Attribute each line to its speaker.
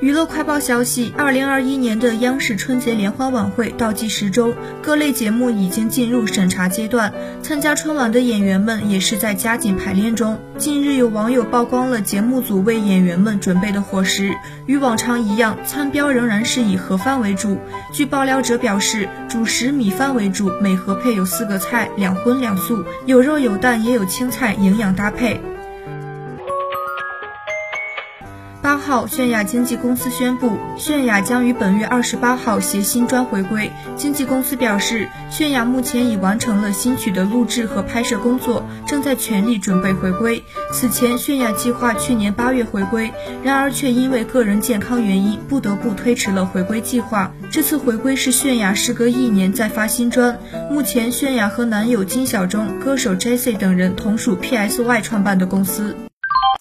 Speaker 1: 娱乐快报消息：二零二一年的央视春节联欢晚会倒计时中，各类节目已经进入审查阶段。参加春晚的演员们也是在加紧排练中。近日，有网友曝光了节目组为演员们准备的伙食，与往常一样，餐标仍然是以盒饭为主。据爆料者表示，主食米饭为主，每盒配有四个菜，两荤两素，有肉有蛋也有青菜，营养搭配。八号，泫雅经纪公司宣布，泫雅将于本月二十八号携新专回归。经纪公司表示，泫雅目前已完成了新曲的录制和拍摄工作，正在全力准备回归。此前，泫雅计划去年八月回归，然而却因为个人健康原因，不得不推迟了回归计划。这次回归是泫雅时隔一年再发新专。目前，泫雅和男友金小钟、歌手 Jesse 等人同属 PSY 创办的公司。